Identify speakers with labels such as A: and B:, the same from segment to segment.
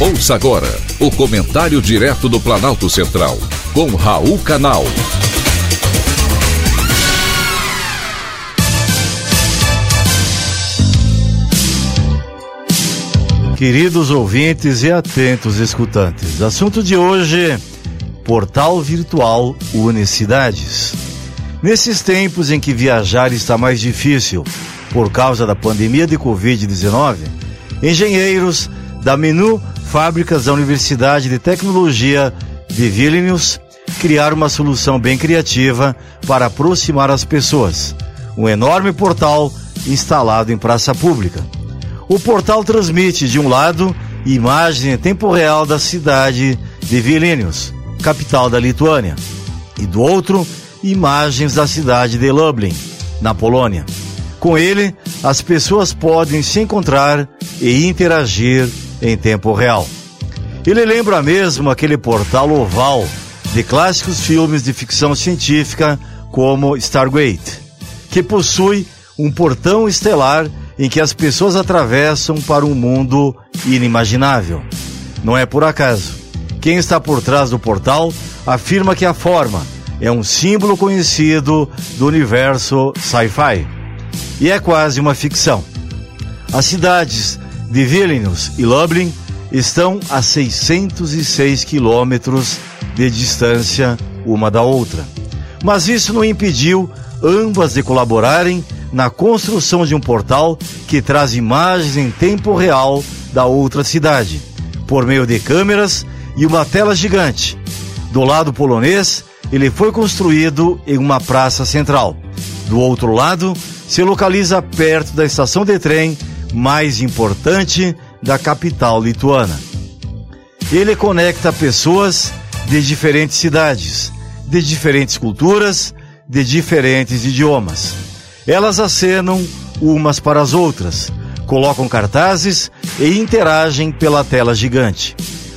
A: Ouça agora o comentário direto do Planalto Central, com Raul Canal.
B: Queridos ouvintes e atentos escutantes, assunto de hoje: Portal Virtual Unicidades. Nesses tempos em que viajar está mais difícil por causa da pandemia de Covid-19, engenheiros da Menu Fábricas da Universidade de Tecnologia de Vilnius criaram uma solução bem criativa para aproximar as pessoas. Um enorme portal instalado em praça pública. O portal transmite, de um lado, imagem em tempo real da cidade de Vilnius, capital da Lituânia, e do outro, imagens da cidade de Lublin, na Polônia. Com ele, as pessoas podem se encontrar e interagir em tempo real. Ele lembra mesmo aquele portal oval de clássicos filmes de ficção científica como Stargate, que possui um portão estelar em que as pessoas atravessam para um mundo inimaginável. Não é por acaso. Quem está por trás do portal afirma que a forma é um símbolo conhecido do universo sci-fi e é quase uma ficção. As cidades de Vilnius e Lublin estão a 606 quilômetros de distância uma da outra. Mas isso não impediu ambas de colaborarem na construção de um portal que traz imagens em tempo real da outra cidade, por meio de câmeras e uma tela gigante. Do lado polonês, ele foi construído em uma praça central. Do outro lado, se localiza perto da estação de trem mais importante da capital lituana. Ele conecta pessoas de diferentes cidades, de diferentes culturas, de diferentes idiomas. Elas acenam umas para as outras, colocam cartazes e interagem pela tela gigante.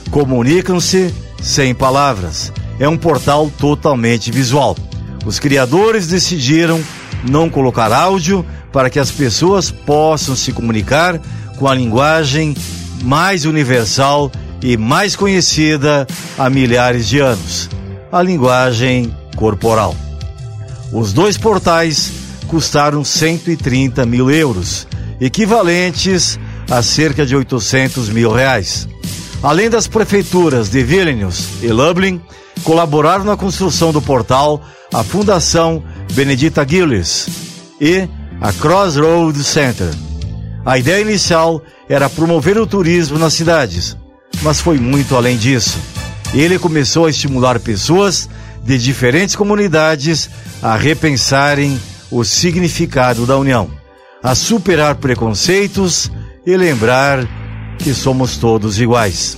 B: Comunicam-se sem palavras. É um portal totalmente visual. Os criadores decidiram não colocar áudio para que as pessoas possam se comunicar com a linguagem mais universal e mais conhecida há milhares de anos a linguagem corporal. Os dois portais custaram 130 mil euros, equivalentes a cerca de 800 mil reais. Além das prefeituras de Vilnius e Lublin, colaboraram na construção do portal a Fundação Benedita Gilles e a Crossroads Center. A ideia inicial era promover o turismo nas cidades, mas foi muito além disso. Ele começou a estimular pessoas de diferentes comunidades a repensarem o significado da união, a superar preconceitos e lembrar que somos todos iguais.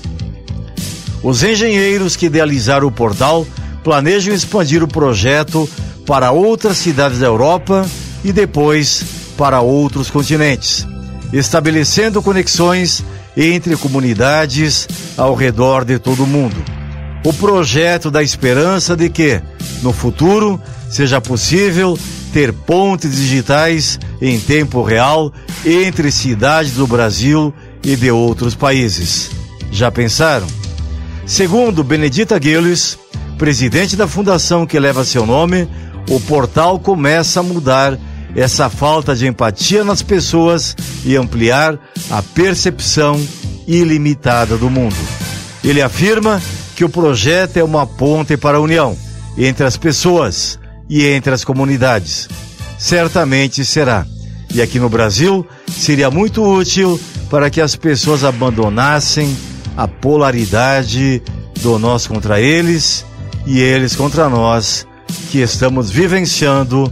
B: Os engenheiros que idealizaram o portal planejam expandir o projeto para outras cidades da Europa e depois para outros continentes, estabelecendo conexões entre comunidades ao redor de todo o mundo. O projeto da esperança de que, no futuro, seja possível ter pontes digitais em tempo real entre cidades do Brasil e de outros países. Já pensaram? Segundo Benedita Gilles, presidente da fundação que leva seu nome, o portal começa a mudar essa falta de empatia nas pessoas e ampliar a percepção ilimitada do mundo. Ele afirma que o projeto é uma ponte para a união entre as pessoas e entre as comunidades. Certamente será. E aqui no Brasil seria muito útil para que as pessoas abandonassem a polaridade do nós contra eles e eles contra nós que estamos vivenciando